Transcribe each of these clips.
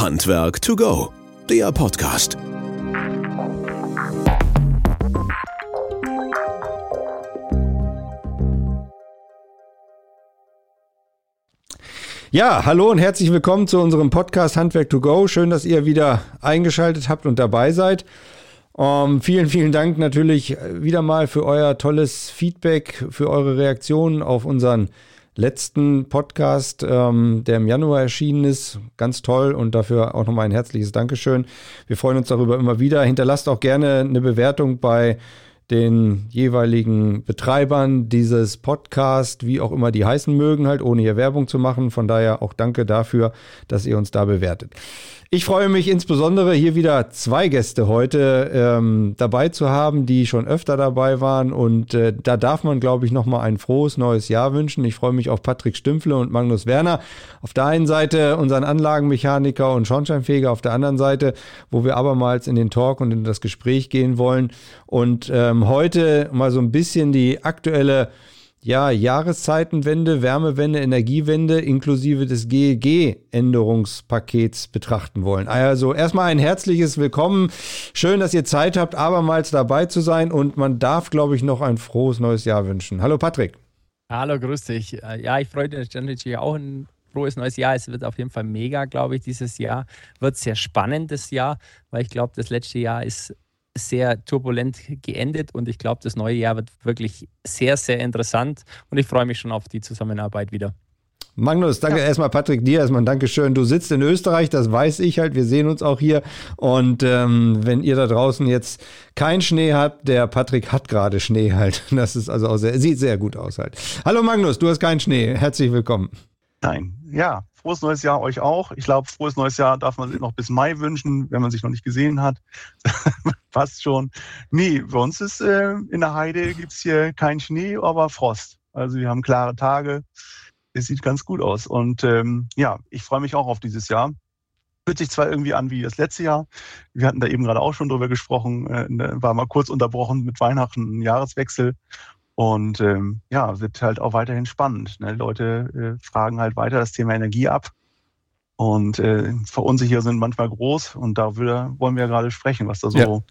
Handwerk to go, der Podcast. Ja, hallo und herzlich willkommen zu unserem Podcast Handwerk to go. Schön, dass ihr wieder eingeschaltet habt und dabei seid. Um, ähm, vielen, vielen Dank natürlich wieder mal für euer tolles Feedback, für eure Reaktionen auf unseren letzten Podcast, ähm, der im Januar erschienen ist. Ganz toll und dafür auch nochmal ein herzliches Dankeschön. Wir freuen uns darüber immer wieder. Hinterlasst auch gerne eine Bewertung bei den jeweiligen Betreibern dieses Podcast, wie auch immer die heißen mögen, halt ohne hier Werbung zu machen. Von daher auch danke dafür, dass ihr uns da bewertet. Ich freue mich insbesondere hier wieder zwei Gäste heute ähm, dabei zu haben, die schon öfter dabei waren. Und äh, da darf man, glaube ich, nochmal ein frohes neues Jahr wünschen. Ich freue mich auf Patrick Stümpfle und Magnus Werner. Auf der einen Seite unseren Anlagenmechaniker und Schornsteinfeger, auf der anderen Seite, wo wir abermals in den Talk und in das Gespräch gehen wollen. Und ähm, heute mal so ein bisschen die aktuelle ja, Jahreszeitenwende, Wärmewende, Energiewende inklusive des GEG-Änderungspakets betrachten wollen. Also erstmal ein herzliches Willkommen. Schön, dass ihr Zeit habt, abermals dabei zu sein und man darf, glaube ich, noch ein frohes neues Jahr wünschen. Hallo Patrick. Hallo, grüß dich. Äh, ja, ich freue mich natürlich auch ein frohes neues Jahr. Es wird auf jeden Fall mega, glaube ich, dieses Jahr. Wird sehr spannendes Jahr, weil ich glaube, das letzte Jahr ist sehr turbulent geendet und ich glaube, das neue Jahr wird wirklich sehr, sehr interessant und ich freue mich schon auf die Zusammenarbeit wieder. Magnus, danke ja. erstmal Patrick, dir erstmal ein Dankeschön. Du sitzt in Österreich, das weiß ich halt. Wir sehen uns auch hier. Und ähm, wenn ihr da draußen jetzt keinen Schnee habt, der Patrick hat gerade Schnee halt. Das ist also auch sehr, sieht sehr gut aus halt. Hallo Magnus, du hast keinen Schnee. Herzlich willkommen. Nein, ja, frohes neues Jahr euch auch. Ich glaube, frohes neues Jahr darf man sich noch bis Mai wünschen, wenn man sich noch nicht gesehen hat. Passt schon. Nee, bei uns ist äh, in der Heide gibt es hier keinen Schnee, aber Frost. Also wir haben klare Tage. Es sieht ganz gut aus. Und ähm, ja, ich freue mich auch auf dieses Jahr. Fühlt sich zwar irgendwie an wie das letzte Jahr. Wir hatten da eben gerade auch schon drüber gesprochen. Äh, war mal kurz unterbrochen mit Weihnachten, Jahreswechsel. Und ähm, ja, wird halt auch weiterhin spannend. Ne? Leute äh, fragen halt weiter das Thema Energie ab. Und äh, Verunsicher sind manchmal groß und da würde, wollen wir ja gerade sprechen, was da so ja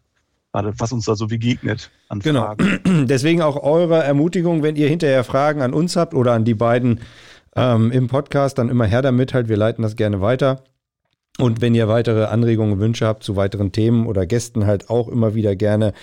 was uns da so begegnet an genau. Fragen. Deswegen auch eure Ermutigung, wenn ihr hinterher Fragen an uns habt oder an die beiden ähm, im Podcast, dann immer her damit halt. Wir leiten das gerne weiter. Und wenn ihr weitere Anregungen, Wünsche habt zu weiteren Themen oder Gästen, halt auch immer wieder gerne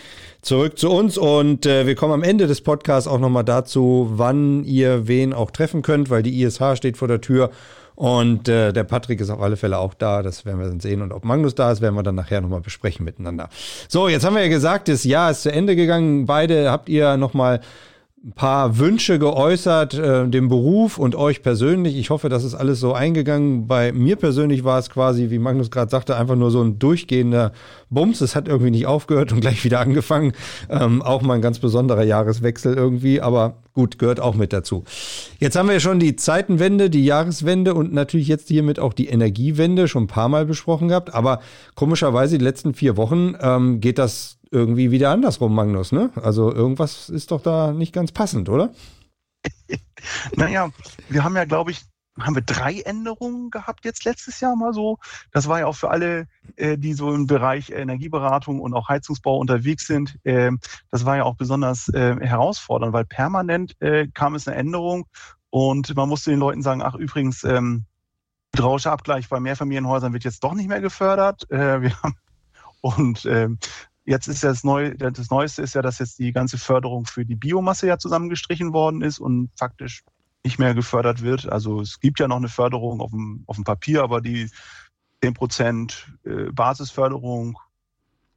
zurück zu uns. Und äh, wir kommen am Ende des Podcasts auch nochmal dazu, wann ihr wen auch treffen könnt, weil die ISH steht vor der Tür. Und äh, der Patrick ist auf alle Fälle auch da. Das werden wir dann sehen. Und ob Magnus da ist, werden wir dann nachher nochmal besprechen miteinander. So, jetzt haben wir ja gesagt, das Jahr ist zu Ende gegangen. Beide habt ihr nochmal ein paar Wünsche geäußert, äh, dem Beruf und euch persönlich. Ich hoffe, das ist alles so eingegangen. Bei mir persönlich war es quasi, wie Magnus gerade sagte, einfach nur so ein durchgehender Bums. Es hat irgendwie nicht aufgehört und gleich wieder angefangen. Ähm, auch mal ein ganz besonderer Jahreswechsel irgendwie, aber gut, gehört auch mit dazu. Jetzt haben wir schon die Zeitenwende, die Jahreswende und natürlich jetzt hiermit auch die Energiewende schon ein paar Mal besprochen gehabt. Aber komischerweise die letzten vier Wochen ähm, geht das irgendwie wieder andersrum, Magnus, ne? Also irgendwas ist doch da nicht ganz passend, oder? naja, wir haben ja, glaube ich, haben wir drei Änderungen gehabt jetzt letztes Jahr mal so. Das war ja auch für alle, äh, die so im Bereich Energieberatung und auch Heizungsbau unterwegs sind. Äh, das war ja auch besonders äh, herausfordernd, weil permanent äh, kam es eine Änderung und man musste den Leuten sagen, ach übrigens, ähm, hydraulischer Abgleich bei Mehrfamilienhäusern wird jetzt doch nicht mehr gefördert. Äh, wir haben und ähm, Jetzt ist ja das, Neu das Neueste ist ja, dass jetzt die ganze Förderung für die Biomasse ja zusammengestrichen worden ist und faktisch nicht mehr gefördert wird. Also es gibt ja noch eine Förderung auf dem, auf dem Papier, aber die 10 Prozent äh, Basisförderung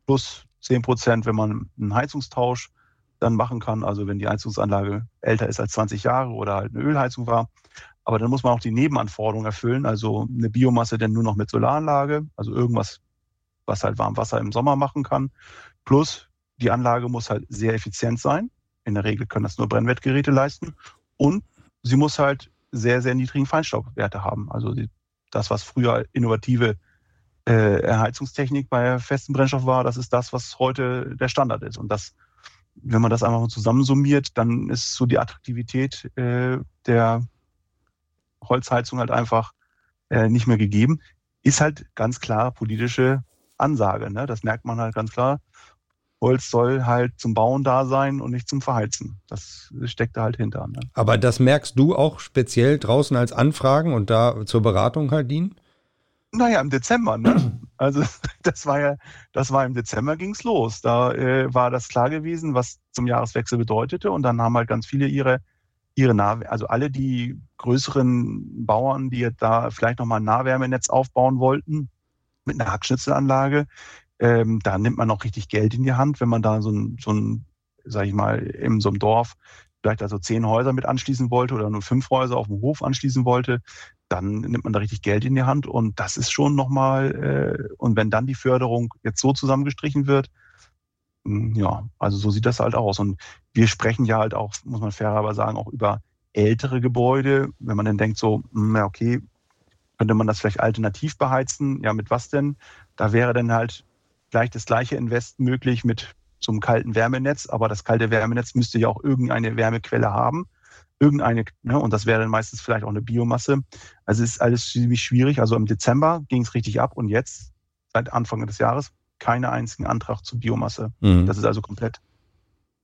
plus 10 Prozent, wenn man einen Heizungstausch dann machen kann, also wenn die Heizungsanlage älter ist als 20 Jahre oder halt eine Ölheizung war. Aber dann muss man auch die Nebenanforderungen erfüllen, also eine Biomasse denn nur noch mit Solaranlage, also irgendwas was halt Warmwasser im Sommer machen kann. Plus, die Anlage muss halt sehr effizient sein. In der Regel können das nur Brennwertgeräte leisten. Und sie muss halt sehr, sehr niedrigen Feinstaubwerte haben. Also das, was früher innovative äh, Erheizungstechnik bei festem Brennstoff war, das ist das, was heute der Standard ist. Und das, wenn man das einfach mal zusammensummiert, dann ist so die Attraktivität äh, der Holzheizung halt einfach äh, nicht mehr gegeben ist halt ganz klar politische Ansage. Ne? Das merkt man halt ganz klar. Holz soll halt zum Bauen da sein und nicht zum Verheizen. Das steckt da halt hinter. Ne? Aber das merkst du auch speziell draußen als Anfragen und da zur Beratung halt dienen? Naja, im Dezember, ne? Also das war ja, das war im Dezember ging's los. Da äh, war das klar gewesen, was zum Jahreswechsel bedeutete. Und dann haben halt ganz viele ihre, ihre nah also alle die größeren Bauern, die da vielleicht nochmal ein Nahwärmenetz aufbauen wollten, mit einer Hackschnitzelanlage, ähm, da nimmt man auch richtig Geld in die Hand, wenn man da so ein, so ein, sag ich mal, in so einem Dorf vielleicht also zehn Häuser mit anschließen wollte oder nur fünf Häuser auf dem Hof anschließen wollte, dann nimmt man da richtig Geld in die Hand und das ist schon nochmal, äh, und wenn dann die Förderung jetzt so zusammengestrichen wird, hm, ja, also so sieht das halt aus. Und wir sprechen ja halt auch, muss man fairerweise sagen, auch über ältere Gebäude, wenn man dann denkt so, hm, na okay, könnte man das vielleicht alternativ beheizen? Ja, mit was denn? Da wäre dann halt gleich das gleiche Invest möglich mit so einem kalten Wärmenetz, aber das kalte Wärmenetz müsste ja auch irgendeine Wärmequelle haben. Irgendeine, ne, und das wäre dann meistens vielleicht auch eine Biomasse. Also es ist alles ziemlich schwierig. Also im Dezember ging es richtig ab und jetzt, seit Anfang des Jahres, keine einzigen Antrag zur Biomasse. Mhm. Das ist also komplett,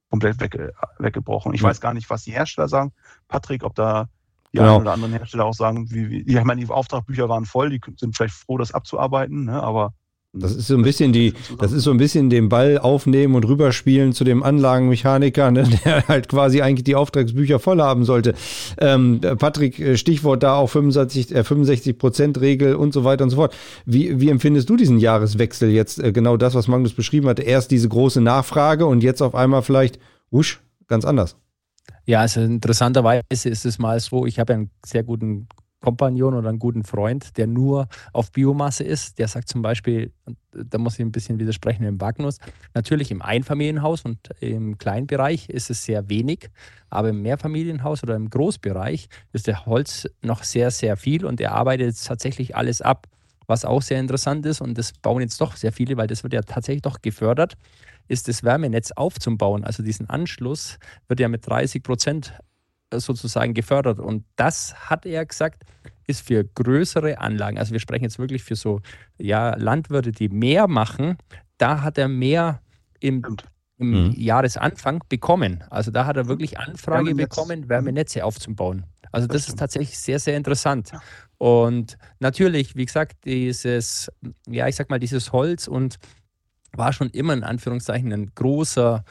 komplett wegge weggebrochen. Ich mhm. weiß gar nicht, was die Hersteller sagen. Patrick, ob da die genau. einen oder anderen Hersteller auch sagen, wie, wie, ich meine, die Auftragbücher waren voll, die sind vielleicht froh, das abzuarbeiten, ne, aber das ist so ein bisschen die, das ist so ein bisschen den Ball aufnehmen und rüberspielen zu dem Anlagenmechaniker, ne, der halt quasi eigentlich die Auftragsbücher voll haben sollte. Ähm, Patrick, äh, Stichwort da auch 65, äh, 65 Prozent Regel und so weiter und so fort. Wie, wie empfindest du diesen Jahreswechsel jetzt? Äh, genau das, was Magnus beschrieben hatte. Erst diese große Nachfrage und jetzt auf einmal vielleicht, wusch, ganz anders. Ja, also interessanterweise ist es mal so, ich habe einen sehr guten Kompagnon oder einen guten Freund, der nur auf Biomasse ist. Der sagt zum Beispiel, da muss ich ein bisschen widersprechen im Magnus, natürlich im Einfamilienhaus und im Kleinbereich ist es sehr wenig, aber im Mehrfamilienhaus oder im Großbereich ist der Holz noch sehr, sehr viel und er arbeitet tatsächlich alles ab. Was auch sehr interessant ist, und das bauen jetzt doch sehr viele, weil das wird ja tatsächlich doch gefördert, ist das Wärmenetz aufzubauen. Also diesen Anschluss wird ja mit 30 Prozent sozusagen gefördert. Und das hat er gesagt, ist für größere Anlagen, also wir sprechen jetzt wirklich für so ja, Landwirte, die mehr machen, da hat er mehr im, im mhm. Jahresanfang bekommen. Also da hat er wirklich Anfrage Wärmenetz. bekommen, Wärmenetze aufzubauen. Also das, das ist tatsächlich sehr, sehr interessant. Ja. Und natürlich, wie gesagt, dieses, ja, ich sag mal, dieses Holz und war schon immer in Anführungszeichen ein großer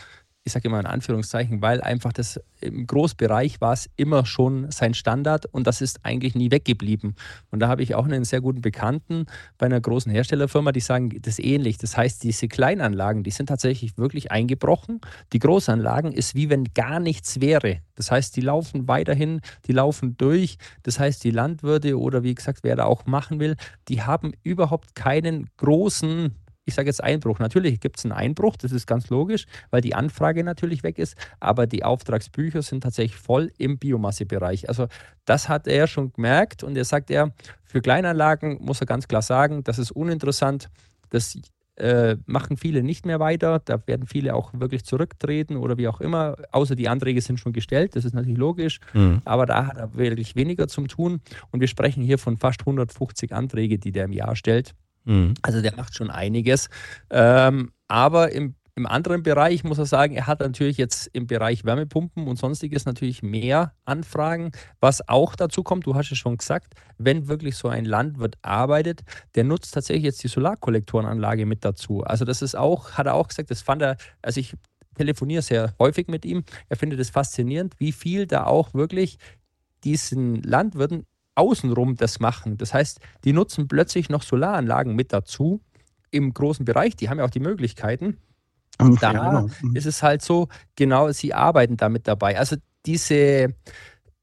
ich sage immer in Anführungszeichen, weil einfach das im Großbereich war es immer schon sein Standard und das ist eigentlich nie weggeblieben. Und da habe ich auch einen sehr guten Bekannten bei einer großen Herstellerfirma, die sagen das ähnlich. Das heißt, diese Kleinanlagen, die sind tatsächlich wirklich eingebrochen. Die Großanlagen ist wie wenn gar nichts wäre. Das heißt, die laufen weiterhin, die laufen durch. Das heißt, die Landwirte oder wie gesagt, wer da auch machen will, die haben überhaupt keinen großen ich sage jetzt Einbruch. Natürlich gibt es einen Einbruch, das ist ganz logisch, weil die Anfrage natürlich weg ist, aber die Auftragsbücher sind tatsächlich voll im Biomassebereich. Also das hat er schon gemerkt und er sagt er, für Kleinanlagen muss er ganz klar sagen, das ist uninteressant. Das äh, machen viele nicht mehr weiter. Da werden viele auch wirklich zurücktreten oder wie auch immer. Außer die Anträge sind schon gestellt, das ist natürlich logisch. Mhm. Aber da hat er wirklich weniger zum tun. Und wir sprechen hier von fast 150 Anträge, die der im Jahr stellt. Mhm. Also der macht schon einiges. Ähm, aber im, im anderen Bereich muss er sagen, er hat natürlich jetzt im Bereich Wärmepumpen und sonstiges natürlich mehr Anfragen. Was auch dazu kommt, du hast es schon gesagt, wenn wirklich so ein Landwirt arbeitet, der nutzt tatsächlich jetzt die Solarkollektorenanlage mit dazu. Also das ist auch, hat er auch gesagt, das fand er, also ich telefoniere sehr häufig mit ihm. Er findet es faszinierend, wie viel da auch wirklich diesen Landwirten außenrum das machen. Das heißt, die nutzen plötzlich noch Solaranlagen mit dazu im großen Bereich. Die haben ja auch die Möglichkeiten. Und da ja, genau. Mhm. ist es halt so, genau, sie arbeiten damit dabei. Also diese,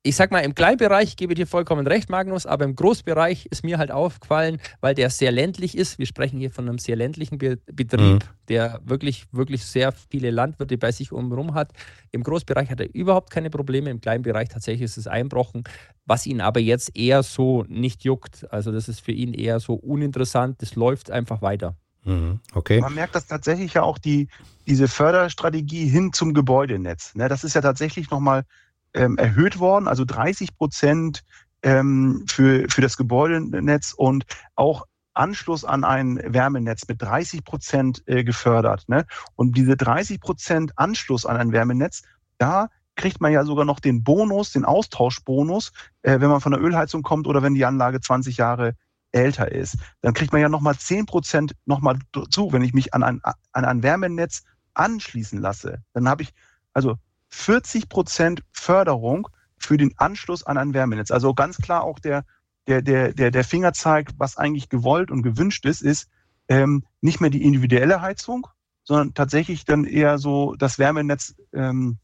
ich sag mal, im Kleinbereich gebe ich dir vollkommen recht, Magnus, aber im Großbereich ist mir halt aufgefallen, weil der sehr ländlich ist. Wir sprechen hier von einem sehr ländlichen Be Betrieb, mhm. der wirklich, wirklich sehr viele Landwirte bei sich umherum hat. Im Großbereich hat er überhaupt keine Probleme. Im Kleinbereich tatsächlich ist es einbrochen, was ihn aber jetzt eher so nicht juckt. Also, das ist für ihn eher so uninteressant. Das läuft einfach weiter. Mhm. Okay. Man merkt das tatsächlich ja auch die, diese Förderstrategie hin zum Gebäudenetz. Ne, das ist ja tatsächlich nochmal ähm, erhöht worden, also 30 Prozent ähm, für, für das Gebäudenetz und auch Anschluss an ein Wärmenetz mit 30 Prozent äh, gefördert. Ne? Und diese 30 Prozent Anschluss an ein Wärmenetz, da kriegt man ja sogar noch den Bonus, den Austauschbonus, äh, wenn man von der Ölheizung kommt oder wenn die Anlage 20 Jahre älter ist. Dann kriegt man ja nochmal 10 Prozent nochmal zu, wenn ich mich an ein, an ein Wärmenetz anschließen lasse. Dann habe ich also 40 Prozent Förderung für den Anschluss an ein Wärmenetz. Also ganz klar auch der, der, der, der, der Fingerzeig, was eigentlich gewollt und gewünscht ist, ist ähm, nicht mehr die individuelle Heizung, sondern tatsächlich dann eher so das Wärmenetz. Ähm,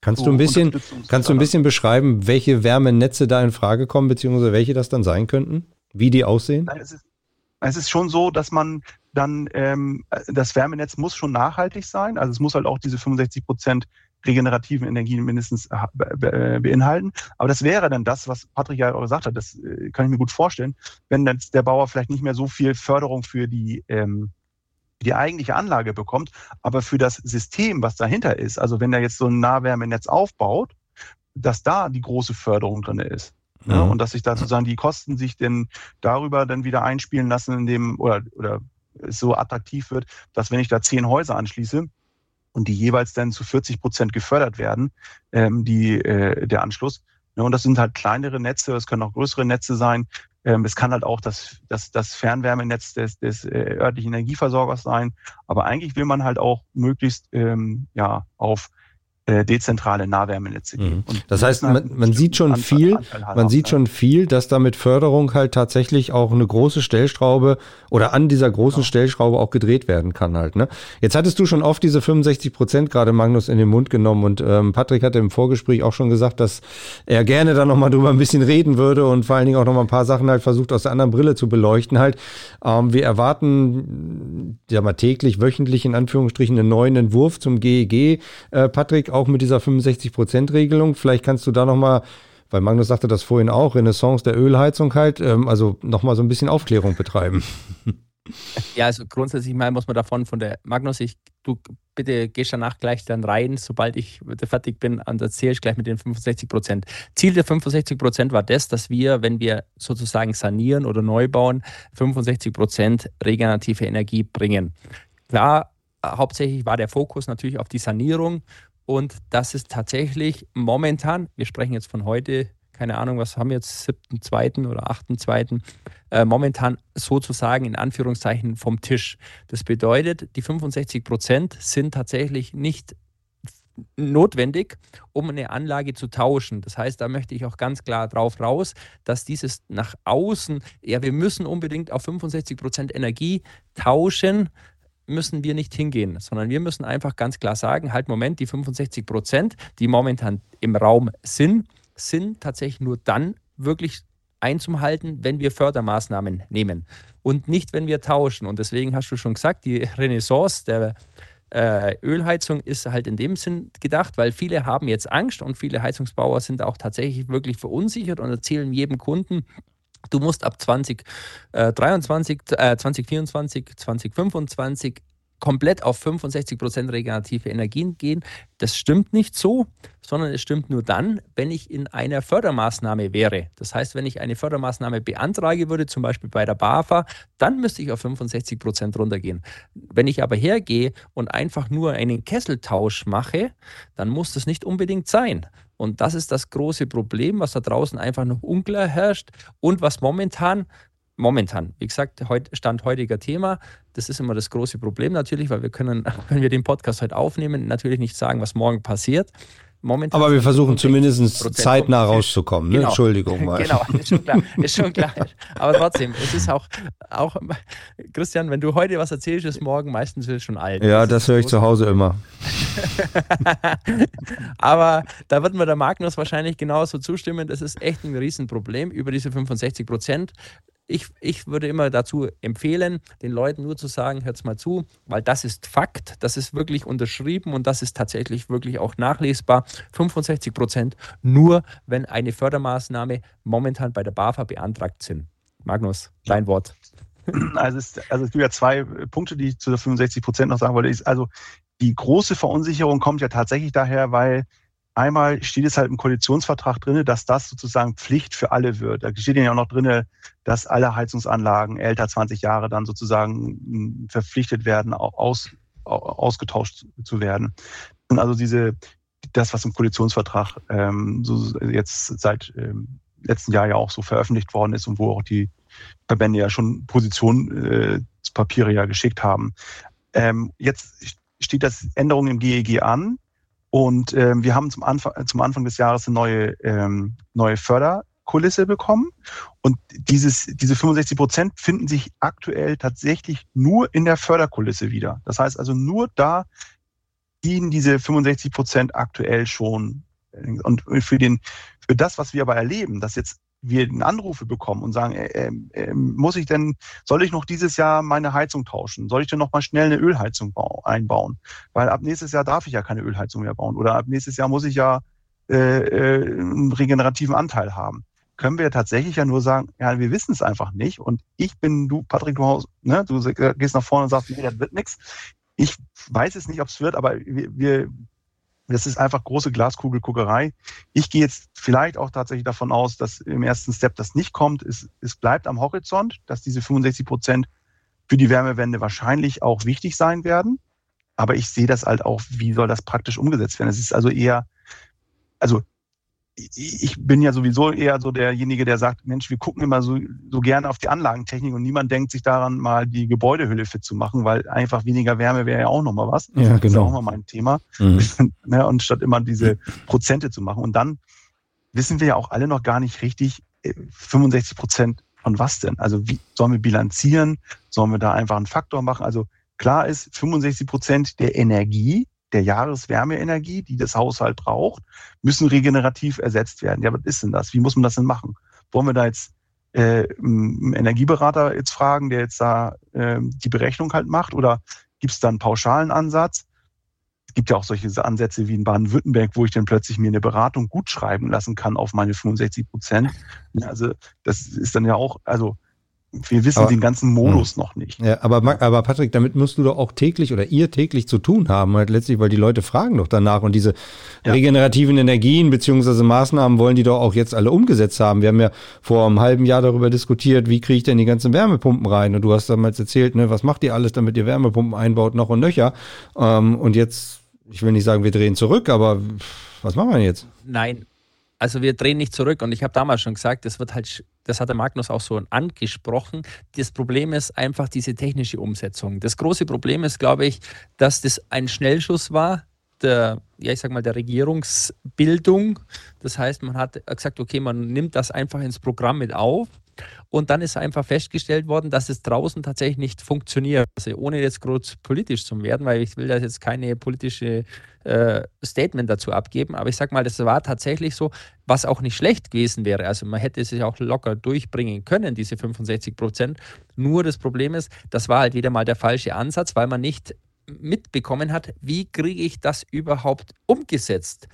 kannst so du ein bisschen, kannst du ein bisschen beschreiben, welche Wärmenetze da in Frage kommen, beziehungsweise welche das dann sein könnten? Wie die aussehen? Nein, es, ist, es ist schon so, dass man dann, ähm, das Wärmenetz muss schon nachhaltig sein. Also es muss halt auch diese 65 Prozent regenerativen Energien mindestens äh, beinhalten. Aber das wäre dann das, was Patrick ja auch gesagt hat, das äh, kann ich mir gut vorstellen, wenn dann der Bauer vielleicht nicht mehr so viel Förderung für die, ähm, die eigentliche Anlage bekommt, aber für das System, was dahinter ist, also wenn er jetzt so ein Nahwärmenetz aufbaut, dass da die große Förderung drin ist. Ja, mhm. und dass sich da sozusagen die Kosten sich denn darüber dann wieder einspielen lassen, in dem oder, oder es so attraktiv wird, dass wenn ich da zehn Häuser anschließe, und die jeweils dann zu 40 Prozent gefördert werden, ähm, die, äh, der Anschluss. Ja, und das sind halt kleinere Netze, es können auch größere Netze sein. Ähm, es kann halt auch das, das, das Fernwärmenetz des, des äh, örtlichen Energieversorgers sein. Aber eigentlich will man halt auch möglichst ähm, ja, auf dezentrale Nahwärmenetze geben. Mhm. Das heißt, man, man sieht schon Anteil, viel, Anteil man haben, sieht schon viel, dass da mit Förderung halt tatsächlich auch eine große Stellschraube oder an dieser großen ja. Stellschraube auch gedreht werden kann halt. Ne? Jetzt hattest du schon oft diese 65 Prozent gerade Magnus in den Mund genommen und ähm, Patrick hatte im Vorgespräch auch schon gesagt, dass er gerne da nochmal drüber ein bisschen reden würde und vor allen Dingen auch nochmal ein paar Sachen halt versucht aus der anderen Brille zu beleuchten halt. Ähm, wir erwarten ja mal täglich, wöchentlich in Anführungsstrichen einen neuen Entwurf zum GEG, äh, Patrick, auch mit dieser 65%-Regelung. Vielleicht kannst du da nochmal, weil Magnus sagte das vorhin auch, Renaissance der Ölheizung halt, ähm, also nochmal so ein bisschen Aufklärung betreiben. Ja, also grundsätzlich mal muss man davon von der Magnus, ich, du bitte gehst danach gleich dann rein, sobald ich fertig bin, und erzähle ich gleich mit den 65 Prozent. Ziel der 65 Prozent war das, dass wir, wenn wir sozusagen sanieren oder neu bauen, 65 Prozent regenerative Energie bringen. Klar, hauptsächlich war der Fokus natürlich auf die Sanierung und das ist tatsächlich momentan, wir sprechen jetzt von heute, keine Ahnung, was haben wir jetzt, 7.2. oder 8.2., äh, momentan sozusagen in Anführungszeichen vom Tisch. Das bedeutet, die 65 Prozent sind tatsächlich nicht notwendig, um eine Anlage zu tauschen. Das heißt, da möchte ich auch ganz klar drauf raus, dass dieses nach außen, ja, wir müssen unbedingt auf 65 Prozent Energie tauschen, müssen wir nicht hingehen, sondern wir müssen einfach ganz klar sagen, halt Moment, die 65 Prozent, die momentan im Raum sind, sind tatsächlich nur dann wirklich einzuhalten, wenn wir Fördermaßnahmen nehmen und nicht, wenn wir tauschen. Und deswegen hast du schon gesagt, die Renaissance der äh, Ölheizung ist halt in dem Sinn gedacht, weil viele haben jetzt Angst und viele Heizungsbauer sind auch tatsächlich wirklich verunsichert und erzählen jedem Kunden, Du musst ab 2023, äh, 2024, 2025 komplett auf 65 Prozent regenerative Energien gehen. Das stimmt nicht so, sondern es stimmt nur dann, wenn ich in einer Fördermaßnahme wäre. Das heißt, wenn ich eine Fördermaßnahme beantrage würde, zum Beispiel bei der BAFA, dann müsste ich auf 65 Prozent runtergehen. Wenn ich aber hergehe und einfach nur einen Kesseltausch mache, dann muss das nicht unbedingt sein, und das ist das große Problem, was da draußen einfach noch unklar herrscht und was momentan, momentan, wie gesagt, Stand heutiger Thema, das ist immer das große Problem natürlich, weil wir können, wenn wir den Podcast heute aufnehmen, natürlich nicht sagen, was morgen passiert. Momentan Aber wir versuchen zumindest zeitnah rauszukommen. Ne? Genau. Entschuldigung mal. Genau, ist schon klar. Ist schon klar. Aber trotzdem, es ist auch, auch, Christian, wenn du heute was erzählst, ist morgen meistens schon alt. Ja, das, das höre ich zu Hause immer. Aber da wird mir der Magnus wahrscheinlich genauso zustimmen. Das ist echt ein Riesenproblem über diese 65 Prozent ich, ich würde immer dazu empfehlen, den Leuten nur zu sagen, hört mal zu, weil das ist Fakt, das ist wirklich unterschrieben und das ist tatsächlich wirklich auch nachlesbar. 65 Prozent nur, wenn eine Fördermaßnahme momentan bei der BAFA beantragt sind. Magnus, dein Wort. Also es, also es gibt ja zwei Punkte, die ich zu der 65 Prozent noch sagen wollte. Also die große Verunsicherung kommt ja tatsächlich daher, weil einmal steht es halt im Koalitionsvertrag drin, dass das sozusagen Pflicht für alle wird. Da steht ja auch noch drin, dass alle Heizungsanlagen älter 20 Jahre dann sozusagen verpflichtet werden, aus, ausgetauscht zu werden. Und also diese, das, was im Koalitionsvertrag ähm, so jetzt seit ähm, letzten Jahr ja auch so veröffentlicht worden ist und wo auch die Verbände ja schon Positionspapiere äh, ja geschickt haben. Ähm, jetzt steht das Änderung im GEG an und ähm, wir haben zum Anfang, zum Anfang des Jahres eine neue, ähm, neue Förderkulisse bekommen. Und dieses, diese 65 Prozent finden sich aktuell tatsächlich nur in der Förderkulisse wieder. Das heißt also nur da dienen diese 65 Prozent aktuell schon. Und für den, für das, was wir aber erleben, dass jetzt wir Anrufe bekommen und sagen, äh, äh, muss ich denn, soll ich noch dieses Jahr meine Heizung tauschen? Soll ich denn noch mal schnell eine Ölheizung einbauen? Weil ab nächstes Jahr darf ich ja keine Ölheizung mehr bauen oder ab nächstes Jahr muss ich ja äh, äh, einen regenerativen Anteil haben. Können wir tatsächlich ja nur sagen, ja, wir wissen es einfach nicht. Und ich bin, du, Patrick, du, ne, du gehst nach vorne und sagst, nee, das wird nichts. Ich weiß es nicht, ob es wird, aber wir, wir das ist einfach große Glaskugelguckerei. Ich gehe jetzt vielleicht auch tatsächlich davon aus, dass im ersten Step das nicht kommt. Es, es bleibt am Horizont, dass diese 65 Prozent für die Wärmewende wahrscheinlich auch wichtig sein werden. Aber ich sehe das halt auch, wie soll das praktisch umgesetzt werden. Es ist also eher, also ich bin ja sowieso eher so derjenige, der sagt, Mensch, wir gucken immer so, so gerne auf die Anlagentechnik und niemand denkt sich daran, mal die Gebäudehülle fit zu machen, weil einfach weniger Wärme wäre ja auch nochmal was. Ja, genau. Das ist genau. auch mal mein Thema. Mhm. Ne, und statt immer diese Prozente zu machen. Und dann wissen wir ja auch alle noch gar nicht richtig, 65 äh, Prozent von was denn? Also wie sollen wir bilanzieren? Sollen wir da einfach einen Faktor machen? Also klar ist, 65 Prozent der Energie der Jahreswärmeenergie, die das Haushalt braucht, müssen regenerativ ersetzt werden. Ja, was ist denn das? Wie muss man das denn machen? Wollen wir da jetzt äh, einen Energieberater jetzt fragen, der jetzt da äh, die Berechnung halt macht? Oder gibt es da einen pauschalen Ansatz? Es gibt ja auch solche Ansätze wie in Baden-Württemberg, wo ich dann plötzlich mir eine Beratung gut schreiben lassen kann auf meine 65 Prozent. Also das ist dann ja auch, also wir wissen aber, den ganzen Modus mh. noch nicht. Ja, aber, aber Patrick, damit musst du doch auch täglich oder ihr täglich zu tun haben, halt letztlich, weil die Leute fragen doch danach und diese ja. regenerativen Energien beziehungsweise Maßnahmen wollen die doch auch jetzt alle umgesetzt haben. Wir haben ja vor einem halben Jahr darüber diskutiert, wie kriege ich denn die ganzen Wärmepumpen rein? Und du hast damals erzählt, ne, was macht ihr alles, damit ihr Wärmepumpen einbaut, noch und nöcher. Ähm, und jetzt, ich will nicht sagen, wir drehen zurück, aber was machen wir jetzt? Nein, also wir drehen nicht zurück und ich habe damals schon gesagt, das wird halt, das hat der Magnus auch so angesprochen. Das Problem ist einfach diese technische Umsetzung. Das große Problem ist, glaube ich, dass das ein Schnellschuss war, der, ja, ich sag mal, der Regierungsbildung. Das heißt, man hat gesagt, okay, man nimmt das einfach ins Programm mit auf und dann ist einfach festgestellt worden, dass es draußen tatsächlich nicht funktioniert. Also ohne jetzt groß politisch zu werden, weil ich will da jetzt keine politische äh, Statement dazu abgeben. Aber ich sage mal, das war tatsächlich so, was auch nicht schlecht gewesen wäre. Also man hätte sich auch locker durchbringen können, diese 65 Prozent. Nur das Problem ist, das war halt wieder mal der falsche Ansatz, weil man nicht mitbekommen hat, wie kriege ich das überhaupt umgesetzt.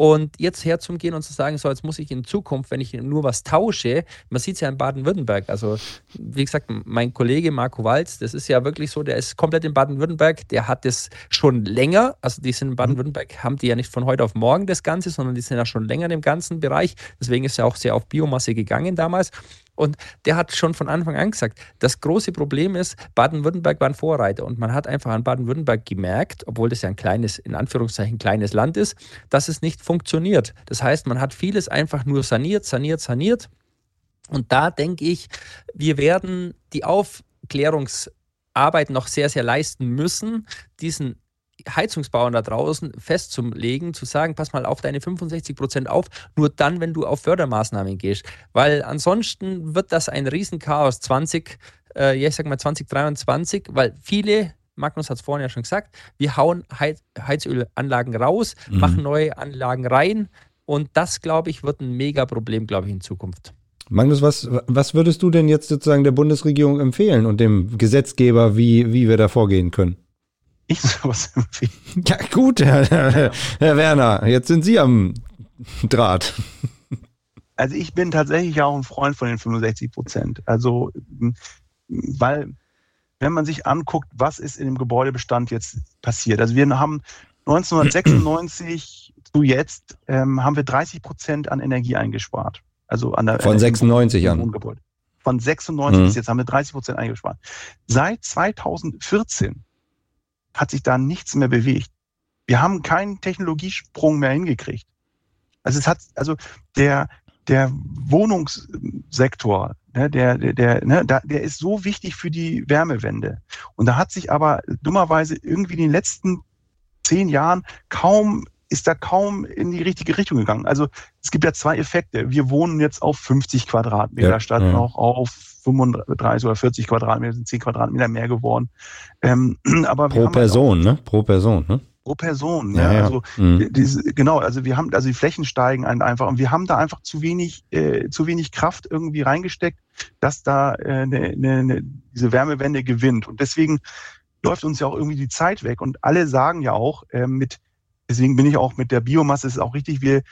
Und jetzt herzugehen und zu sagen, so, jetzt muss ich in Zukunft, wenn ich nur was tausche, man sieht es ja in Baden-Württemberg, also wie gesagt, mein Kollege Marco Walz, das ist ja wirklich so, der ist komplett in Baden-Württemberg, der hat das schon länger, also die sind in Baden-Württemberg, haben die ja nicht von heute auf morgen das Ganze, sondern die sind ja schon länger im ganzen Bereich, deswegen ist er auch sehr auf Biomasse gegangen damals. Und der hat schon von Anfang an gesagt, das große Problem ist, Baden-Württemberg war ein Vorreiter. Und man hat einfach an Baden-Württemberg gemerkt, obwohl das ja ein kleines, in Anführungszeichen kleines Land ist, dass es nicht funktioniert. Das heißt, man hat vieles einfach nur saniert, saniert, saniert. Und da denke ich, wir werden die Aufklärungsarbeit noch sehr, sehr leisten müssen, diesen Heizungsbauern da draußen festzulegen, zu sagen, pass mal auf deine 65 Prozent auf, nur dann, wenn du auf Fördermaßnahmen gehst. Weil ansonsten wird das ein Riesenchaos 20, äh, ja, ich sag mal 2023, weil viele Magnus hat es vorhin ja schon gesagt, wir hauen Heiz Heizölanlagen raus, mhm. machen neue Anlagen rein und das, glaube ich, wird ein Mega-Problem, glaube ich, in Zukunft. Magnus, was, was würdest du denn jetzt sozusagen der Bundesregierung empfehlen und dem Gesetzgeber, wie, wie wir da vorgehen können? Ich sowas empfehlen. Ja, gut, Herr, Herr, Herr Werner, jetzt sind Sie am Draht. Also ich bin tatsächlich auch ein Freund von den 65 Prozent. Also, weil, wenn man sich anguckt, was ist in dem Gebäudebestand jetzt passiert. Also wir haben 1996 zu jetzt ähm, haben wir 30 Prozent an Energie eingespart. Also an der Von 96 an. Wohngebäude. Von 96 Mhm. bis jetzt haben wir 30 Prozent eingespart. Seit 2014 hat sich da nichts mehr bewegt. Wir haben keinen Technologiesprung mehr hingekriegt. Also es hat, also der, der Wohnungssektor, ne, der, der, der, ne, der ist so wichtig für die Wärmewende. Und da hat sich aber dummerweise irgendwie in den letzten zehn Jahren kaum, ist da kaum in die richtige Richtung gegangen. Also es gibt ja zwei Effekte. Wir wohnen jetzt auf 50 Quadratmeter Ja, statt ja. noch auf 35 oder 40 Quadratmeter, sind 10 Quadratmeter mehr geworden. Ähm, aber Pro halt Person, ne? Pro Person, ne? pro Person. Ja, Ja. Also Mhm. diese, genau, also wir haben, also die Flächen steigen ein- einfach und wir haben da einfach zu wenig, äh, zu wenig Kraft irgendwie reingesteckt, dass da äh, ne, ne, ne, diese Wärmewende gewinnt. Und deswegen läuft uns ja auch irgendwie die Zeit weg. Und alle sagen ja auch, äh, mit, deswegen bin ich auch mit der Biomasse, ist auch richtig, wir,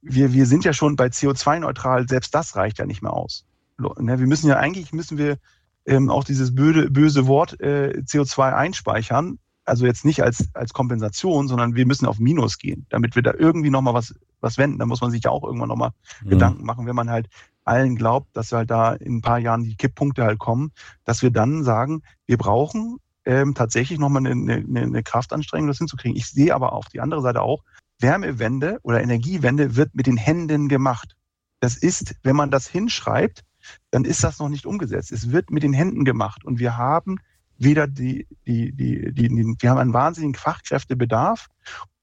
wir, wir sind ja schon bei CO2-neutral, selbst das reicht ja nicht mehr aus. Ne, wir müssen ja eigentlich müssen wir ähm, auch dieses böse, böse Wort äh, CO2 einspeichern, also jetzt nicht als, als Kompensation, sondern wir müssen auf Minus gehen, damit wir da irgendwie nochmal was, was wenden. Da muss man sich ja auch irgendwann nochmal Mhm. Gedanken machen, wenn man halt allen glaubt, dass halt da in ein paar Jahren die Kipppunkte halt kommen, dass wir dann sagen, wir brauchen ähm, tatsächlich nochmal eine, eine, eine Kraftanstrengung, das hinzukriegen. Ich sehe aber auf die andere Seite auch, Wärmewende oder Energiewende wird mit den Händen gemacht. Das ist, wenn man das hinschreibt, dann ist das noch nicht umgesetzt. Es wird mit den Händen gemacht und wir haben weder die, die, die, die, die wir haben einen wahnsinnigen Fachkräftebedarf.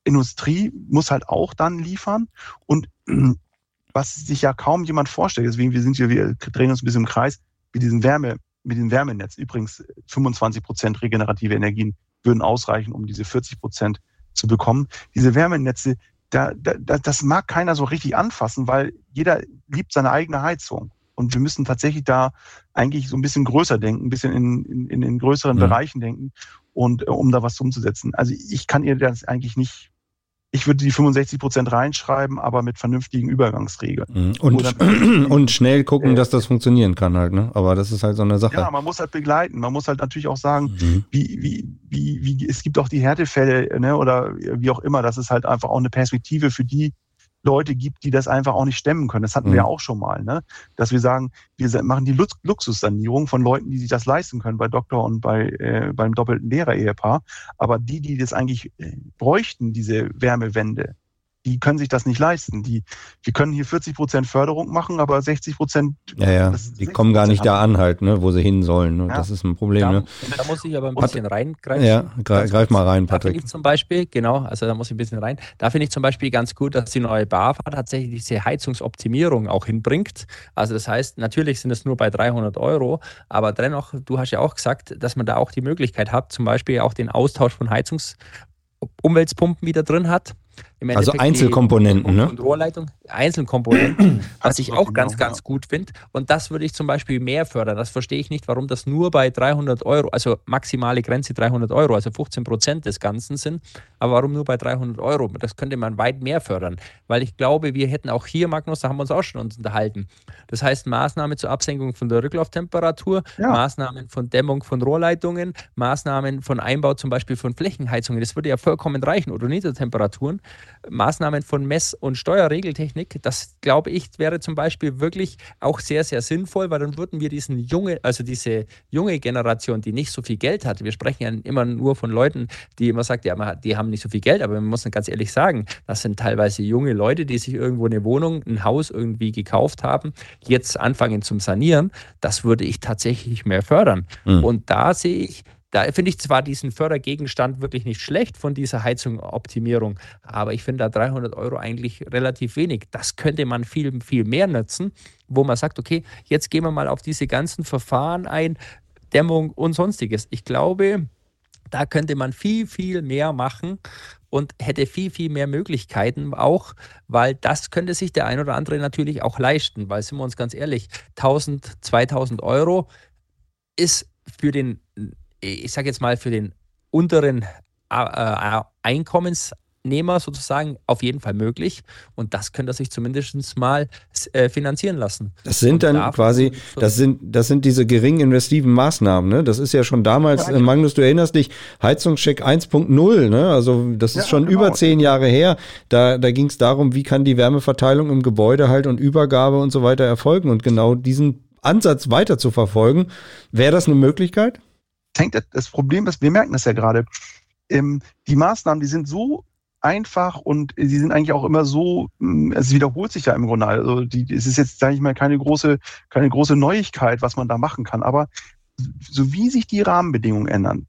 Industrie muss halt auch dann liefern und was sich ja kaum jemand vorstellt. Deswegen, wir sind hier, wir drehen uns ein bisschen im Kreis, mit diesem Wärme, mit dem Wärmenetz. Übrigens, 25 Prozent regenerative Energien würden ausreichen, um diese 40 Prozent zu bekommen. Diese Wärmenetze, da, da, da- das mag keiner so richtig anfassen, weil jeder liebt seine eigene Heizung. Und wir müssen tatsächlich da eigentlich so ein bisschen größer denken, ein bisschen in, in, in den größeren Mhm. Bereichen denken und äh, um da was umzusetzen. Also ich kann ihr das eigentlich nicht, ich würde die 65 Prozent reinschreiben, aber mit vernünftigen Übergangsregeln. Mhm. Und, und schnell gucken, Äh, dass das funktionieren kann halt, ne? Aber das ist halt so eine Sache. Ja, man muss halt begleiten. Man muss halt natürlich auch sagen, Mhm. wie, wie, wie, wie, es gibt auch die Härtefälle, ne, oder wie auch immer, dass es halt einfach auch eine Perspektive für die Leute gibt, die das einfach auch nicht stemmen können. Das hatten Mhm. wir ja auch schon mal, ne? Dass wir sagen, wir machen die Lux Luxussanierung von Leuten, die sich das leisten können, bei Doktor und bei äh, beim doppelten Lehrer-Ehepaar. Aber die, die das eigentlich äh, bräuchten, diese Wärmewende, die können sich das nicht leisten. Die, wir können hier 40 Prozent Förderung machen, aber 60 Prozent Ja, ja. Die kommen gar nicht da an halt, ne? Wo sie hin sollen. Ne? Ja. Das ist ein Problem, Da, ne? da muss ich aber ein Pat- bisschen reingreifen. Ja, greif, greif mal rein, Da finde Patrick. ich zum Beispiel, genau, also da muss ich ein bisschen rein. Da finde ich zum Beispiel ganz gut, dass die neue BAFA tatsächlich diese Heizungsoptimierung auch hinbringt. Also das heißt, natürlich sind es nur bei 300 Euro, aber dennoch, du hast ja auch gesagt, dass man da auch die Möglichkeit hat, zum Beispiel auch den Austausch von Heizungsumweltpumpen wieder drin hat. Im Also Einzelkomponenten, ne? Und Rohrleitung, Einzelkomponenten, was ich auch Genau, ganz, ja. ganz gut finde. Und das würde ich zum Beispiel mehr fördern. Das verstehe ich nicht, warum das nur bei 300 Euro, also maximale Grenze 300 Euro, also 15 Prozent des Ganzen sind. Aber warum nur bei 300 Euro? Das könnte man weit mehr fördern. Weil ich glaube, wir hätten auch hier, Magnus, da haben wir uns auch schon uns unterhalten. Das heißt, Maßnahmen zur Absenkung von der Rücklauftemperatur, Ja. Maßnahmen von Dämmung von Rohrleitungen, Maßnahmen von Einbau zum Beispiel von Flächenheizungen. Das würde ja vollkommen reichen oder Niedertemperaturen. Maßnahmen von Mess- und Steuerregeltechnik, das glaube ich, wäre zum Beispiel wirklich auch sehr, sehr sinnvoll, weil dann würden wir diesen junge, also diese junge Generation, die nicht so viel Geld hat, wir sprechen ja immer nur von Leuten, die immer sagt, ja, die haben nicht so viel Geld, aber man muss ganz ehrlich sagen, das sind teilweise junge Leute, die sich irgendwo eine Wohnung, ein Haus irgendwie gekauft haben, jetzt anfangen zum Sanieren. Das würde ich tatsächlich mehr fördern. Mhm. Und da sehe ich, da finde ich zwar diesen Fördergegenstand wirklich nicht schlecht von dieser Heizung-Optimierung, aber ich finde da 300 Euro eigentlich relativ wenig. Das könnte man viel, viel mehr nutzen, wo man sagt, okay, jetzt gehen wir mal auf diese ganzen Verfahren ein, Dämmung und sonstiges. Ich glaube, da könnte man viel, viel mehr machen und hätte viel, viel mehr Möglichkeiten auch, weil das könnte sich der ein oder andere natürlich auch leisten, weil sind wir uns ganz ehrlich, 1000, 2000 Euro ist für den, ich sage jetzt mal, für den unteren äh, äh, Arbeitnehmer sozusagen auf jeden Fall möglich. Und das könnte er sich zumindest mal äh, finanzieren lassen. Das sind dann quasi, das sind, das sind diese gering investiven Maßnahmen. Ne? Das ist ja schon damals, ja, Magnus, du erinnerst dich, Heizungscheck 1.0. Ne? Also das ist ja, schon genau. über zehn Jahre her. Da, da ging es darum, wie kann die Wärmeverteilung im Gebäude halt und Übergabe und so weiter erfolgen. Und genau diesen Ansatz weiter zu verfolgen, wäre das eine Möglichkeit? Das Problem ist, wir merken das ja gerade, ähm, die Maßnahmen, die sind so einfach und sie sind eigentlich auch immer so, hm, es wiederholt sich ja im Grunde. Also die, es ist jetzt, sage ich mal, keine große, keine große Neuigkeit, was man da machen kann. Aber so wie sich die Rahmenbedingungen ändern,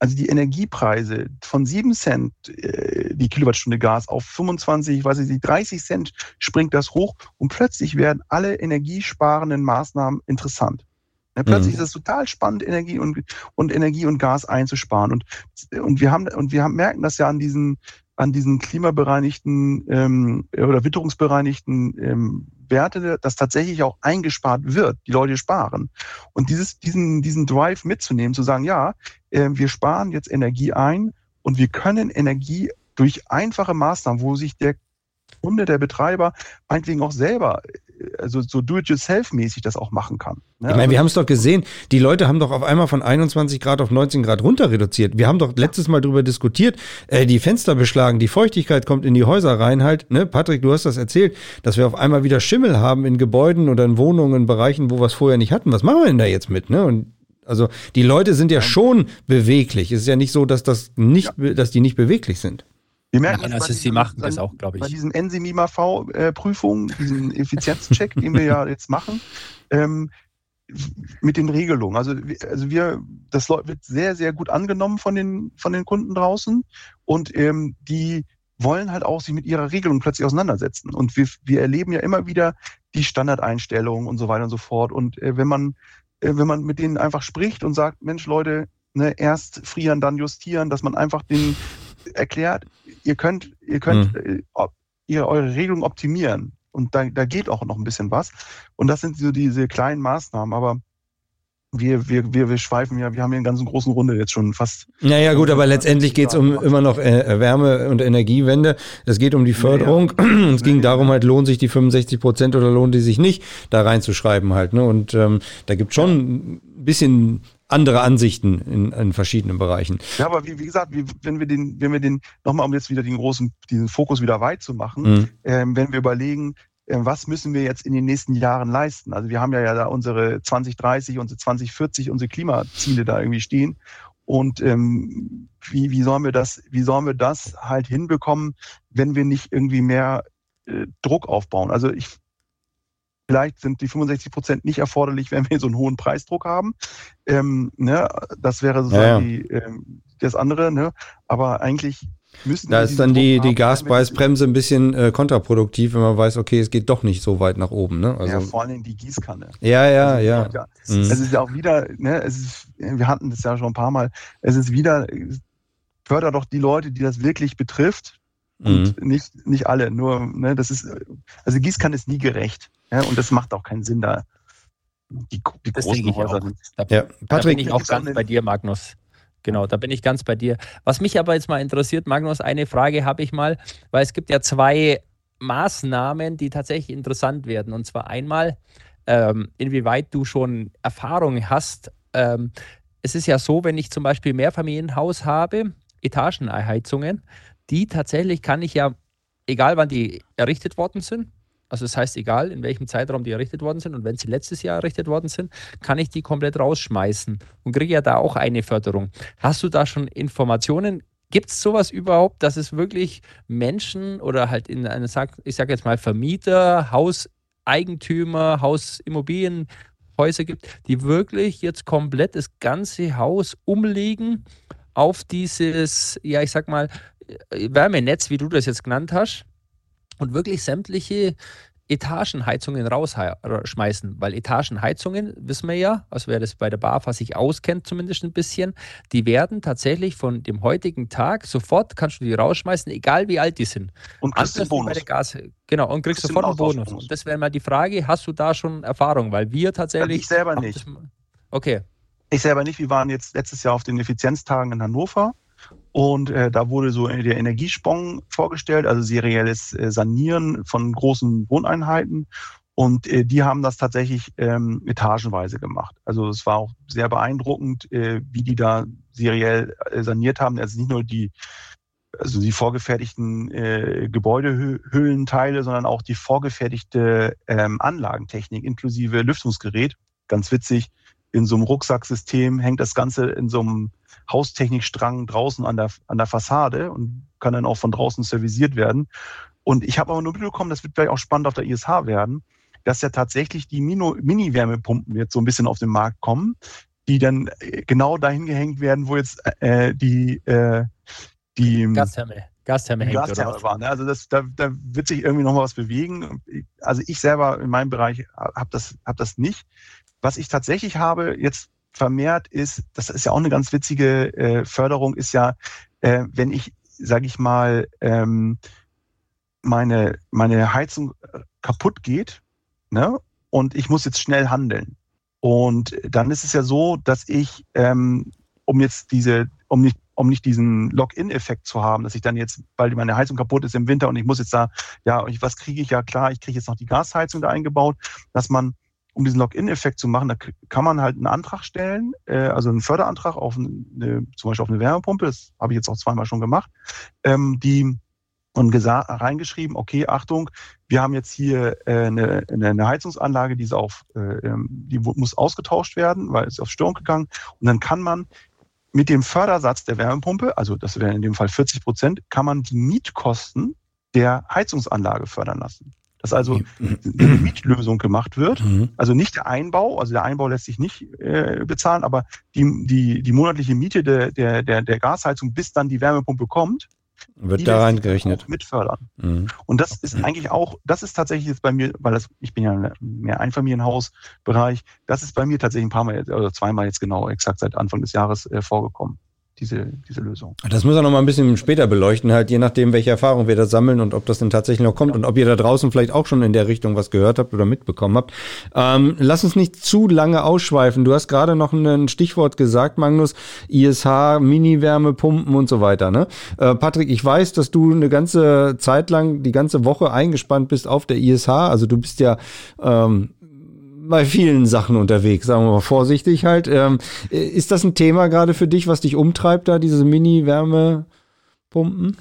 also die Energiepreise von 7 Cent äh, die Kilowattstunde Gas auf 25, weiß ich nicht, 30 Cent springt das hoch und plötzlich werden alle energiesparenden Maßnahmen interessant. Ja, plötzlich mhm. ist es total spannend, Energie und, und Energie und Gas einzusparen. Und, und wir haben, und wir haben, merken das ja an diesen, an diesen klimabereinigten ähm, oder witterungsbereinigten ähm, Werte, dass tatsächlich auch eingespart wird, die Leute sparen. Und dieses, diesen, diesen Drive mitzunehmen, zu sagen, ja, äh, wir sparen jetzt Energie ein und wir können Energie durch einfache Maßnahmen, wo sich der Kunde, der Betreiber, meinetwegen auch selber also so do-it-yourself-mäßig das auch machen kann. Ne? Ich meine, wir haben es doch gesehen, die Leute haben doch auf einmal von 21 Grad auf 19 Grad runter reduziert. Wir haben doch letztes Mal darüber diskutiert, äh, die Fenster beschlagen, die Feuchtigkeit kommt in die Häuser rein halt. Ne? Patrick, du hast das erzählt, dass wir auf einmal wieder Schimmel haben in Gebäuden oder in Wohnungen, in Bereichen, wo wir es vorher nicht hatten. Was machen wir denn da jetzt mit? Ne? Und also die Leute sind ja schon beweglich. Es ist ja nicht so, dass das nicht, ja. dass die nicht beweglich sind. Wir merken Nein, also sie machen das auch, glaube ich. Bei diesen Enzymima-V-Prüfungen, diesen Effizienzcheck, den wir ja jetzt machen, ähm, mit den Regelungen. Also, also wir, das wird sehr, sehr gut angenommen von den, von den Kunden draußen und ähm, die wollen halt auch sich mit ihrer Regelung plötzlich auseinandersetzen. Und wir, wir erleben ja immer wieder die Standardeinstellungen und so weiter und so fort. Und äh, wenn man, äh, wenn man mit denen einfach spricht und sagt, Mensch, Leute, ne, erst frieren, dann justieren, dass man einfach den erklärt, ihr könnt, ihr könnt mhm. ihr eure Regelung optimieren. Und da, da geht auch noch ein bisschen was. Und das sind so diese kleinen Maßnahmen. Aber wir, wir, wir, wir schweifen ja, wir haben hier einen ganzen großen Runde jetzt schon fast. Naja, gut, aber letztendlich geht es um immer noch äh, Wärme- und Energiewende. Es geht um die Förderung. Ja, ja. es ging darum halt, lohnt sich die 65 Prozent oder lohnt die sich nicht, da reinzuschreiben halt. Ne? Und ähm, da gibt schon ein bisschen andere Ansichten in, in verschiedenen Bereichen. Ja, aber wie, wie gesagt, wie, wenn wir den, wenn wir den, nochmal um jetzt wieder den großen, diesen Fokus wieder weit zu machen, mhm. ähm, wenn wir überlegen, äh, was müssen wir jetzt in den nächsten Jahren leisten? Also wir haben ja, ja da unsere 2030, unsere 2040, unsere Klimaziele da irgendwie stehen. Und ähm, wie, wie sollen wir das, wie sollen wir das halt hinbekommen, wenn wir nicht irgendwie mehr äh, Druck aufbauen? Also ich Vielleicht sind die 65 Prozent nicht erforderlich, wenn wir so einen hohen Preisdruck haben. Ähm, ne, das wäre sozusagen ja, ja. Die, ähm, das andere. Ne? Aber eigentlich müssen Da ist dann die, die Gaspreisbremse ein bisschen äh, kontraproduktiv, wenn man weiß, okay, es geht doch nicht so weit nach oben. Ne? Also, ja, vor allem die Gießkanne. Ja, ja, also, ja. ja. Mhm. Es ist ja auch wieder, ne, es ist, wir hatten das ja schon ein paar Mal, es ist wieder, fördert doch die Leute, die das wirklich betrifft, und mhm. nicht, nicht alle, nur, ne, das ist, also Gießkanne ist nie gerecht. Ja, und das macht auch keinen Sinn, da die, die großen Häuser. Da, ja. Patrick, da bin ich auch ganz bei dir, Magnus. Genau, da bin ich ganz bei dir. Was mich aber jetzt mal interessiert, Magnus, eine Frage habe ich mal, weil es gibt ja zwei Maßnahmen, die tatsächlich interessant werden. Und zwar einmal, ähm, inwieweit du schon Erfahrung hast. Ähm, es ist ja so, wenn ich zum Beispiel Mehrfamilienhaus habe, Etagenheizungen, die tatsächlich kann ich ja, egal wann die errichtet worden sind, also das heißt, egal in welchem Zeitraum die errichtet worden sind und wenn sie letztes Jahr errichtet worden sind, kann ich die komplett rausschmeißen und kriege ja da auch eine Förderung. Hast du da schon Informationen? Gibt es sowas überhaupt, dass es wirklich Menschen oder halt in eine, ich sage jetzt mal Vermieter, Hauseigentümer, Hausimmobilienhäuser gibt, die wirklich jetzt komplett das ganze Haus umlegen auf dieses, ja, ich sag mal, Wärmenetz, wie du das jetzt genannt hast, und wirklich sämtliche Etagenheizungen rausschmeißen, weil Etagenheizungen, wissen wir ja, also wer das bei der BAFA sich auskennt zumindest ein bisschen, die werden tatsächlich von dem heutigen Tag sofort, kannst du die rausschmeißen, egal wie alt die sind. Und kriegst einen Bonus. Gas, genau, und kriegst, sofort einen Bonus. Und das wäre mal die Frage, hast du da schon Erfahrung? Weil wir tatsächlich... Ich selber nicht. okay. Ich selber nicht, wir waren jetzt letztes Jahr auf den Effizienztagen in Hannover Und äh, da wurde so der Energiespong vorgestellt, also serielles äh, Sanieren von großen Wohneinheiten. Und äh, die haben das tatsächlich ähm, etagenweise gemacht. Also es war auch sehr beeindruckend, äh, wie die da seriell äh, saniert haben. Also nicht nur die, also die vorgefertigten äh, Gebäudehüllenteile, sondern auch die vorgefertigte ähm, Anlagentechnik inklusive Lüftungsgerät. Ganz witzig, in so einem Rucksacksystem hängt das Ganze in so einem Haustechnikstrang draußen an der, an der Fassade und kann dann auch von draußen servisiert werden. Und ich habe aber nur mitbekommen, das wird gleich auch spannend auf der ISH werden, dass ja tatsächlich die Mini-Wärmepumpen jetzt so ein bisschen auf den Markt kommen, die dann äh, genau dahin gehängt werden, wo jetzt äh, die, äh, die Gastherme. Gastherme hängt, Gastherme waren. Ne? Also das, da, da wird sich irgendwie noch mal was bewegen. Also ich selber in meinem Bereich habe das, hab das nicht. Was ich tatsächlich habe jetzt vermehrt ist, das ist ja auch eine ganz witzige äh, Förderung, ist ja, äh, wenn ich, sage ich mal, ähm, meine, meine Heizung äh, kaputt geht, ne? Und ich muss jetzt schnell handeln. Und dann ist es ja so, dass ich, ähm, um jetzt diese, um nicht, um nicht diesen Login-Effekt zu haben, dass ich dann jetzt, weil meine Heizung kaputt ist im Winter und ich muss jetzt da, ja, was kriege ich? Ja klar, ich kriege jetzt noch die Gasheizung da eingebaut, dass man um diesen Login-Effekt zu machen, da kann man halt einen Antrag stellen, äh, also einen Förderantrag auf eine, zum Beispiel auf eine Wärmepumpe, das habe ich jetzt auch zweimal schon gemacht, ähm, die und reingeschrieben, okay, Achtung, wir haben jetzt hier äh, eine, eine Heizungsanlage, die, ist auf, äh, ähm, die muss ausgetauscht werden, weil es auf Störung gegangen. Und dann kann man mit dem Fördersatz der Wärmepumpe, also das wäre in dem Fall 40 Prozent, kann man die Mietkosten der Heizungsanlage fördern lassen dass also eine Mietlösung gemacht wird. Mhm. Also nicht der Einbau, also der Einbau lässt sich nicht äh, bezahlen, aber die, die, die monatliche Miete der, der, der, der Gasheizung, bis dann die Wärmepumpe kommt, wird da reingerechnet. Mitfördern. Mhm. Und das ist mhm. eigentlich auch, das ist tatsächlich jetzt bei mir, weil das, ich bin ja mehr Einfamilienhausbereich, das ist bei mir tatsächlich ein paar Mal oder zweimal jetzt genau exakt seit Anfang des Jahres äh, vorgekommen diese, diese Lösung. Das muss er noch mal ein bisschen später beleuchten, halt je nachdem, welche Erfahrung wir da sammeln und ob das denn tatsächlich noch kommt ja. und ob ihr da draußen vielleicht auch schon in der Richtung was gehört habt oder mitbekommen habt. Ähm, lass uns nicht zu lange ausschweifen. Du hast gerade noch ein Stichwort gesagt, Magnus, ISH, Mini-Wärmepumpen und so weiter. Ne? Äh, Patrick, ich weiß, dass du eine ganze Zeit lang, die ganze Woche eingespannt bist auf der ISH. Also du bist ja ähm, bei vielen Sachen unterwegs, sagen wir mal vorsichtig halt. Ähm, ist das ein Thema gerade für dich, was dich umtreibt, da diese Mini-Wärmepumpen?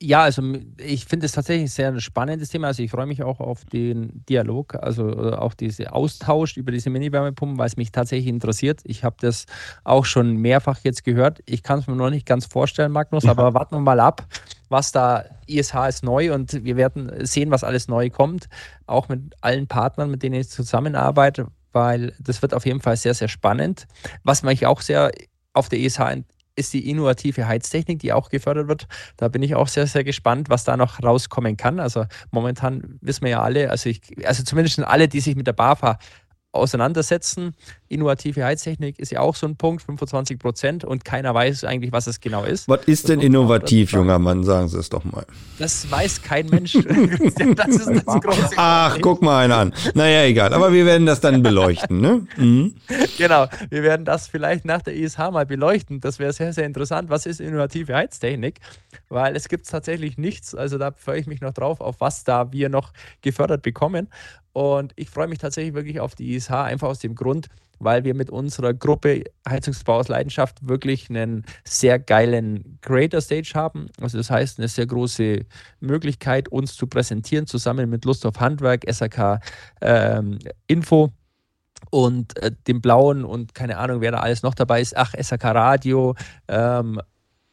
Ja, also ich finde es tatsächlich ein sehr spannendes Thema. Also ich freue mich auch auf den Dialog, also äh, auch diese Austausch über diese Mini-Wärmepumpen, weil es mich tatsächlich interessiert. Ich habe das auch schon mehrfach jetzt gehört. Ich kann es mir noch nicht ganz vorstellen, Magnus, ja. aber warten wir mal ab, was da ISH ist neu und wir werden sehen, was alles neu kommt, auch mit allen Partnern, mit denen ich zusammenarbeite, weil das wird auf jeden Fall sehr, sehr spannend. Was mich auch sehr auf der ISH ist die innovative Heiztechnik, die auch gefördert wird. Da bin ich auch sehr, sehr gespannt, was da noch rauskommen kann. Also momentan wissen wir ja alle, also ich, also zumindest alle, die sich mit der BAFA auseinandersetzen. Innovative Heiztechnik ist ja auch so ein Punkt, 25 Prozent und keiner weiß eigentlich, was es genau ist. Was ist denn innovativ, junger Mann? Sagen Sie es doch mal. Das weiß kein Mensch. das ist das große Ach, Problem. guck mal einen an. Naja, egal. Aber wir werden das dann beleuchten, ne? Mhm. Genau. Wir werden das vielleicht nach der ISH mal beleuchten. Das wäre sehr, sehr interessant. Was ist innovative Heiztechnik? Weil es gibt tatsächlich nichts. Also da freue ich mich noch drauf, auf was da wir noch gefördert bekommen. Und ich freue mich tatsächlich wirklich auf die ISH, einfach aus dem Grund, weil wir mit unserer Gruppe Heizungsbau aus Leidenschaft wirklich einen sehr geilen Creator Stage haben. Also das heißt, eine sehr große Möglichkeit, uns zu präsentieren, zusammen mit Lust auf Handwerk, SAK ähm, Info und äh, dem Blauen und keine Ahnung, wer da alles noch dabei ist. Ach, SAK Radio. Ähm,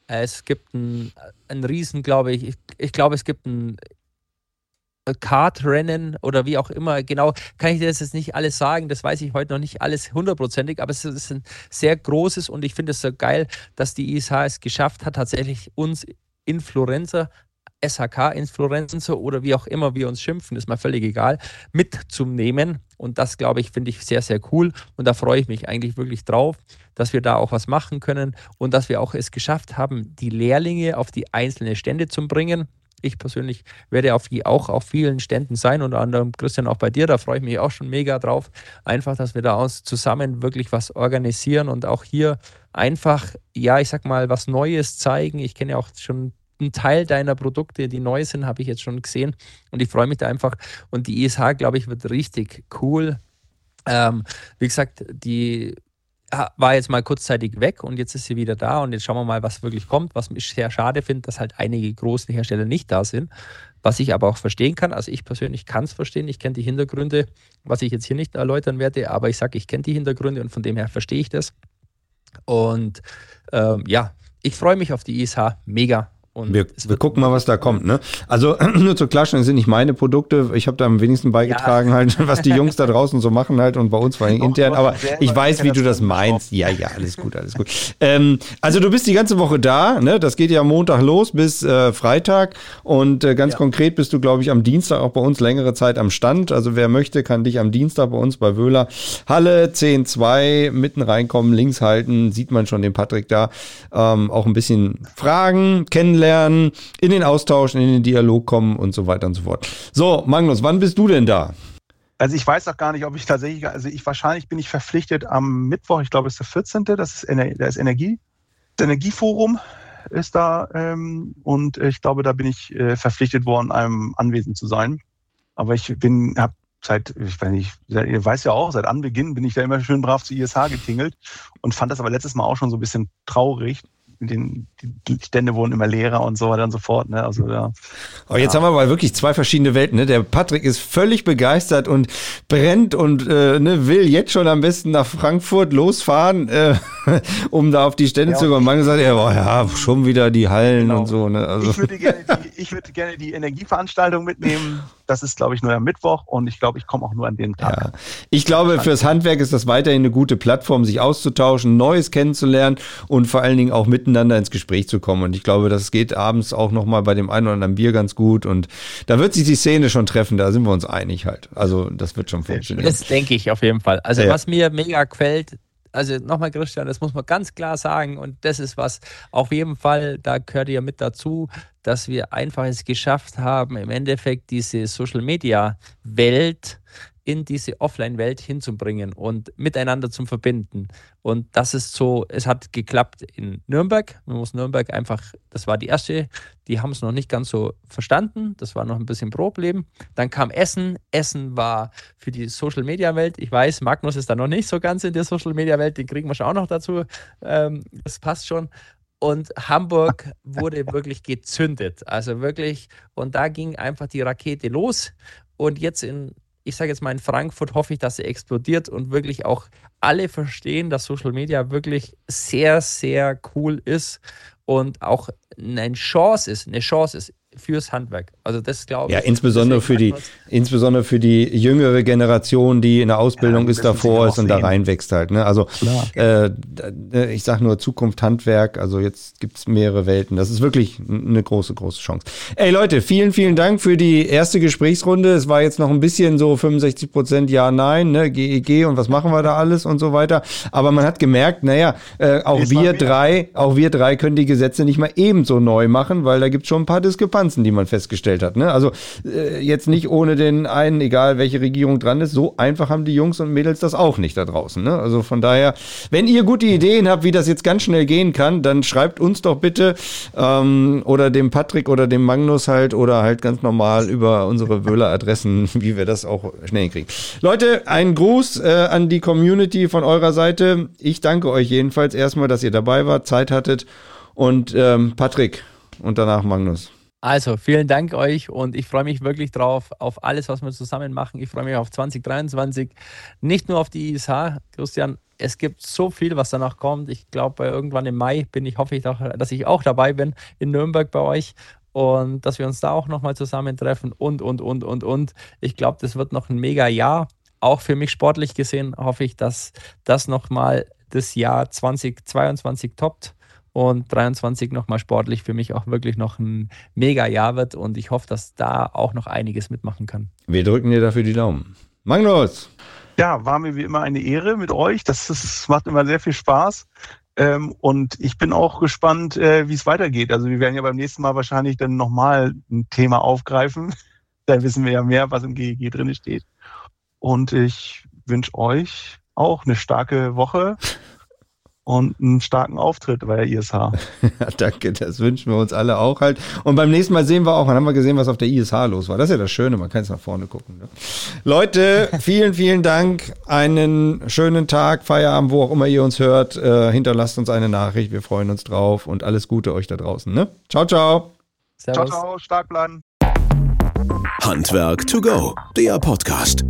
es gibt ein, ein Riesen, glaube ich. ich. Ich glaube, es gibt ein Kartrennen oder wie auch immer. Genau, kann ich dir das jetzt nicht alles sagen. Das weiß ich heute noch nicht alles hundertprozentig, aber es ist ein sehr großes und ich finde es so geil, dass die ISH es geschafft hat, tatsächlich uns Influencer SHK-Influencer oder wie auch immer wir uns schimpfen, ist mir völlig egal, mitzunehmen. Und das, glaube ich, finde ich sehr, sehr cool. Und da freue ich mich eigentlich wirklich drauf, dass wir da auch was machen können und dass wir auch es geschafft haben, die Lehrlinge auf die einzelnen Stände zu bringen Ich persönlich werde auf auch auf vielen Ständen sein, unter anderem Christian auch bei dir, da freue ich mich auch schon mega drauf. Einfach, dass wir da uns zusammen wirklich was organisieren und auch hier einfach, ja, ich sag mal, was Neues zeigen. Ich kenne ja auch schon einen Teil deiner Produkte, die neu sind, habe ich jetzt schon gesehen und ich freue mich da einfach. Und die ISH, glaube ich, wird richtig cool. Ähm, wie gesagt, die war jetzt mal kurzzeitig weg und jetzt ist sie wieder da und jetzt schauen wir mal, was wirklich kommt. Was ich sehr schade finde, dass halt einige große Hersteller nicht da sind, was ich aber auch verstehen kann. Also ich persönlich kann es verstehen, ich kenne die Hintergründe, was ich jetzt hier nicht erläutern werde, aber ich sage, ich kenne die Hintergründe und von dem her verstehe ich das. Und ähm, ja, ich freue mich auf die ISH mega. Und wir, wir gucken mal, was da kommt. Ne? Also nur zur Klarstellung, das sind nicht meine Produkte. Ich habe da am wenigsten beigetragen, ja. halt, was die Jungs da draußen so machen halt und bei uns vor allem intern. Aber ich weiß, wie du das meinst. Ja, ja, alles gut, alles gut. Ähm, also du bist die ganze Woche da. Ne? Das geht ja Montag los bis äh, Freitag. Und äh, ganz ja. konkret bist du, glaube ich, am Dienstag auch bei uns längere Zeit am Stand. Also wer möchte, kann dich am Dienstag bei uns bei Wöhler Halle 10.2 mitten reinkommen, links halten. Sieht man schon den Patrick da. Ähm, auch ein bisschen fragen, kennenlernen kennenlernen, in den Austausch, in den Dialog kommen und so weiter und so fort. So, Magnus, wann bist du denn da? Also ich weiß auch gar nicht, ob ich tatsächlich, also ich wahrscheinlich bin ich verpflichtet am Mittwoch, ich glaube es ist der 14., das ist, da ist Energie, das Energieforum ist da ähm, und ich glaube, da bin ich äh, verpflichtet worden, einem anwesend zu sein. Aber ich bin, habe seit, ich weiß nicht, ihr weiß ja auch, seit Anbeginn bin ich da immer schön brav zu ISH getingelt und fand das aber letztes Mal auch schon so ein bisschen traurig, den, die Stände wurden immer leerer und so weiter und so fort. Ne? Also, ja. Aber jetzt ja. haben wir aber wirklich zwei verschiedene Welten. Ne? Der Patrick ist völlig begeistert und brennt und äh, ne, will jetzt schon am besten nach Frankfurt losfahren, äh, um da auf die Stände ja, zu kommen. Man sagt, ja, boah, ja, schon wieder die Hallen genau. und so. Ne? Also. Ich, würde gerne die, ich würde gerne die Energieveranstaltung mitnehmen. Das ist, glaube ich, nur am Mittwoch und ich glaube, ich komme auch nur an dem Tag. Ja. Ich glaube, fürs Handwerk ist das weiterhin eine gute Plattform, sich auszutauschen, Neues kennenzulernen und vor allen Dingen auch miteinander ins Gespräch zu kommen. Und ich glaube, das geht abends auch nochmal bei dem einen oder anderen Bier ganz gut. Und da wird sich die Szene schon treffen, da sind wir uns einig halt. Also das wird schon funktionieren. Das denke ich auf jeden Fall. Also ja. was mir mega gefällt, also nochmal Christian, das muss man ganz klar sagen und das ist was auf jeden Fall, da gehört ja mit dazu, dass wir einfach es geschafft haben, im Endeffekt diese Social Media Welt in diese Offline-Welt hinzubringen und miteinander zu verbinden. Und das ist so, es hat geklappt in Nürnberg. Man muss Nürnberg einfach, das war die erste, die haben es noch nicht ganz so verstanden. Das war noch ein bisschen Problem. Dann kam Essen. Essen war für die Social-Media-Welt. Ich weiß, Magnus ist da noch nicht so ganz in der Social-Media-Welt, den kriegen wir schon auch noch dazu. Ähm, das passt schon. Und Hamburg wurde wirklich gezündet. Also wirklich, und da ging einfach die Rakete los. Und jetzt in ich sage jetzt mal in Frankfurt, hoffe ich, dass sie explodiert und wirklich auch alle verstehen, dass Social Media wirklich sehr, sehr cool ist und auch eine Chance ist, eine Chance ist fürs Handwerk. Also das glaube ich. Ja, insbesondere für die, insbesondere für die jüngere Generation, die in der Ausbildung ja, ist, davor ist und da reinwächst halt. Ne? Also äh, ich sage nur Zukunft Handwerk. Also jetzt gibt es mehrere Welten. Das ist wirklich eine große, große Chance. Ey Leute, vielen, vielen Dank für die erste Gesprächsrunde. Es war jetzt noch ein bisschen so 65 Prozent Ja, Nein, ne? GEG e und was machen wir da alles und so weiter. Aber man hat gemerkt, naja, äh, auch wir drei, auch wir drei können die Gesetze nicht mal ebenso neu machen, weil da gibt es schon ein paar Diskrepanzen. Diskrepanzen, die man festgestellt hat. Ne? Also äh, jetzt nicht ohne den einen, egal welche Regierung dran ist, so einfach haben die Jungs und Mädels das auch nicht da draußen. Ne? Also von daher, wenn ihr gute Ideen habt, wie das jetzt ganz schnell gehen kann, dann schreibt uns doch bitte ähm, oder dem Patrick oder dem Magnus halt oder halt ganz normal über unsere Wöhler-Adressen, wie wir das auch schnell hinkriegen. Leute, ein Gruß äh, an die Community von eurer Seite. Ich danke euch jedenfalls erstmal, dass ihr dabei wart, Zeit hattet. Und ähm, Patrick und danach Magnus. Also, vielen Dank euch und ich freue mich wirklich drauf, auf alles, was wir zusammen machen. Ich freue mich auf 2023, nicht nur auf die ISH, Christian. Es gibt so viel, was danach kommt. Ich glaube, irgendwann im Mai bin ich, hoffe ich, auch, dass ich auch dabei bin in Nürnberg bei euch und dass wir uns da auch nochmal zusammentreffen und, und, und, und, und. Ich glaube, das wird noch ein mega Jahr. Auch für mich sportlich gesehen hoffe ich, dass das nochmal das Jahr 2022 toppt und 23 nochmal sportlich für mich auch wirklich noch ein mega Jahr wird und ich hoffe, dass da auch noch einiges mitmachen kann. Wir drücken dir dafür die Daumen. Magnus! Ja, war mir wie immer eine Ehre mit euch. Das ist, macht immer sehr viel Spaß. Ähm, und ich bin auch gespannt, äh, wie es weitergeht. Also wir werden ja beim nächsten Mal wahrscheinlich dann nochmal ein Thema aufgreifen. da wissen wir ja mehr, was im GEG drin steht. Und ich wünsche euch auch eine starke Woche und einen starken Auftritt bei der ISH. ja, danke, das wünschen wir uns alle auch halt. Und beim nächsten Mal sehen wir auch, dann haben wir gesehen, was auf der ISH los war. Das ist ja das Schöne, man kann jetzt nach vorne gucken. Ne? Leute, vielen, vielen Dank. Einen schönen Tag, Feierabend, wo auch immer ihr uns hört. Äh, hinterlasst uns eine Nachricht, wir freuen uns drauf und alles Gute euch da draußen. Ne? Ciao, ciao. Servus. Ciao, ciao, stark bleiben. Handwerk to go, der Podcast.